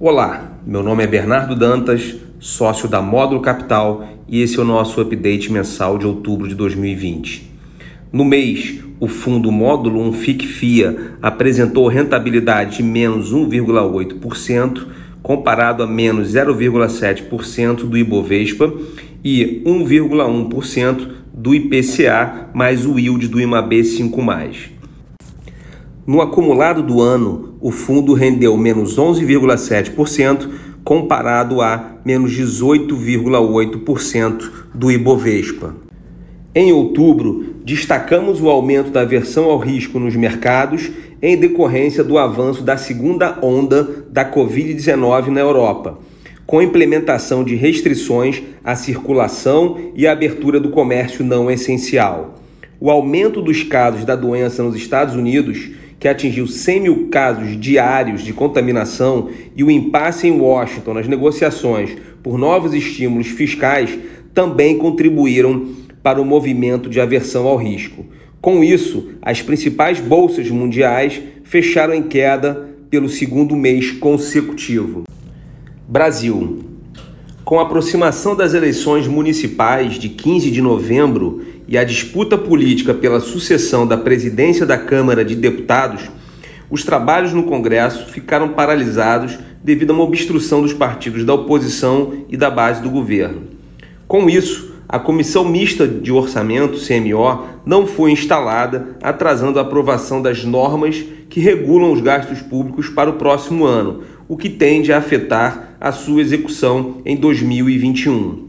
Olá, meu nome é Bernardo Dantas, sócio da Módulo Capital e esse é o nosso update mensal de outubro de 2020. No mês, o fundo Módulo 1 FIC-FIA apresentou rentabilidade de menos 1,8%, comparado a menos 0,7% do Ibovespa e 1,1% do IPCA mais o yield do IMAB 5+. No acumulado do ano, o fundo rendeu menos 11,7%, comparado a menos 18,8% do Ibovespa. Em outubro, destacamos o aumento da aversão ao risco nos mercados em decorrência do avanço da segunda onda da Covid-19 na Europa, com implementação de restrições à circulação e à abertura do comércio não essencial. O aumento dos casos da doença nos Estados Unidos que atingiu 100 mil casos diários de contaminação, e o impasse em Washington nas negociações por novos estímulos fiscais também contribuíram para o movimento de aversão ao risco. Com isso, as principais bolsas mundiais fecharam em queda pelo segundo mês consecutivo. Brasil. Com a aproximação das eleições municipais de 15 de novembro e a disputa política pela sucessão da presidência da Câmara de Deputados, os trabalhos no Congresso ficaram paralisados devido a uma obstrução dos partidos da oposição e da base do governo. Com isso, a Comissão Mista de Orçamento, CMO, não foi instalada, atrasando a aprovação das normas que regulam os gastos públicos para o próximo ano, o que tende a afetar a sua execução em 2021.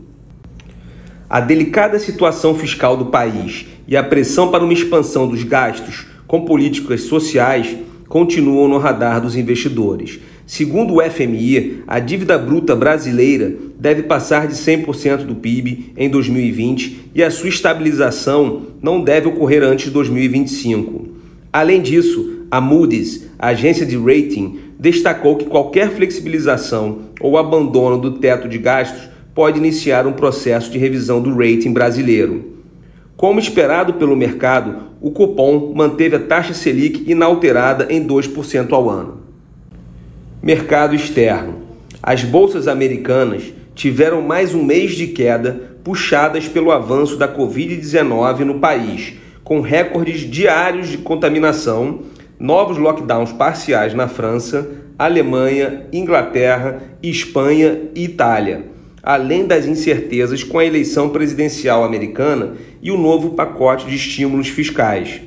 A delicada situação fiscal do país e a pressão para uma expansão dos gastos com políticas sociais continuam no radar dos investidores. Segundo o FMI, a dívida bruta brasileira deve passar de 100% do PIB em 2020 e a sua estabilização não deve ocorrer antes de 2025. Além disso, a Moody's, a agência de rating, destacou que qualquer flexibilização ou abandono do teto de gastos pode iniciar um processo de revisão do rating brasileiro. Como esperado pelo mercado, o cupom manteve a taxa Selic inalterada em 2% ao ano. Mercado externo. As bolsas americanas tiveram mais um mês de queda puxadas pelo avanço da Covid-19 no país, com recordes diários de contaminação, novos lockdowns parciais na França, Alemanha, Inglaterra, Espanha e Itália além das incertezas com a eleição presidencial americana e o novo pacote de estímulos fiscais.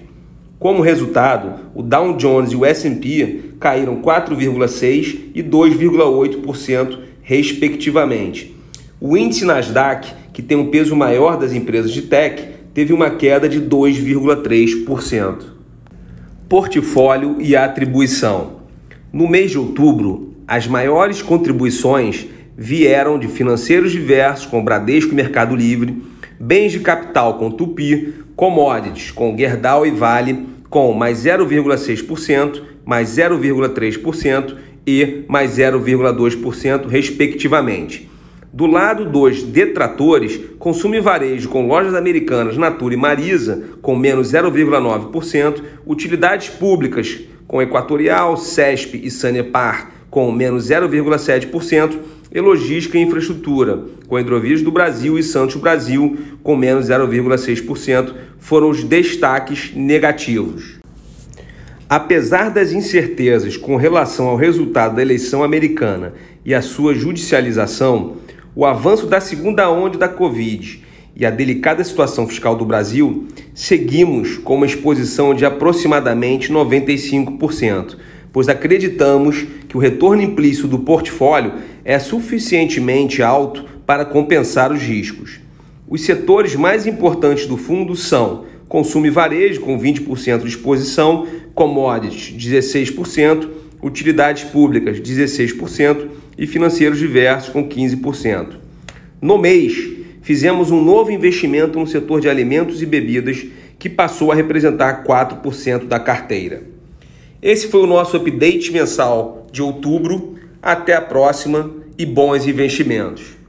Como resultado, o Dow Jones e o S&P caíram 4,6% e 2,8%, respectivamente. O índice Nasdaq, que tem um peso maior das empresas de tech, teve uma queda de 2,3%. Portfólio e atribuição. No mês de outubro, as maiores contribuições vieram de financeiros diversos com Bradesco e Mercado Livre, bens de capital com Tupi, commodities com Gerdau e Vale com mais 0,6%, mais 0,3% e mais 0,2%, respectivamente. Do lado dos detratores, consumo e varejo com lojas americanas Natura e Marisa com menos 0,9%, utilidades públicas com Equatorial, CESP e Sanepar com menos 0,7%, e logística e infraestrutura, com Hidrovias do Brasil e Santos Brasil, com menos 0,6%, foram os destaques negativos. Apesar das incertezas com relação ao resultado da eleição americana e a sua judicialização, o avanço da segunda onda da Covid e a delicada situação fiscal do Brasil, seguimos com uma exposição de aproximadamente 95% pois acreditamos que o retorno implícito do portfólio é suficientemente alto para compensar os riscos. Os setores mais importantes do fundo são consumo e varejo, com 20% de exposição, commodities, 16%, utilidades públicas, 16% e financeiros diversos, com 15%. No mês, fizemos um novo investimento no setor de alimentos e bebidas, que passou a representar 4% da carteira. Esse foi o nosso update mensal de outubro. Até a próxima e bons investimentos.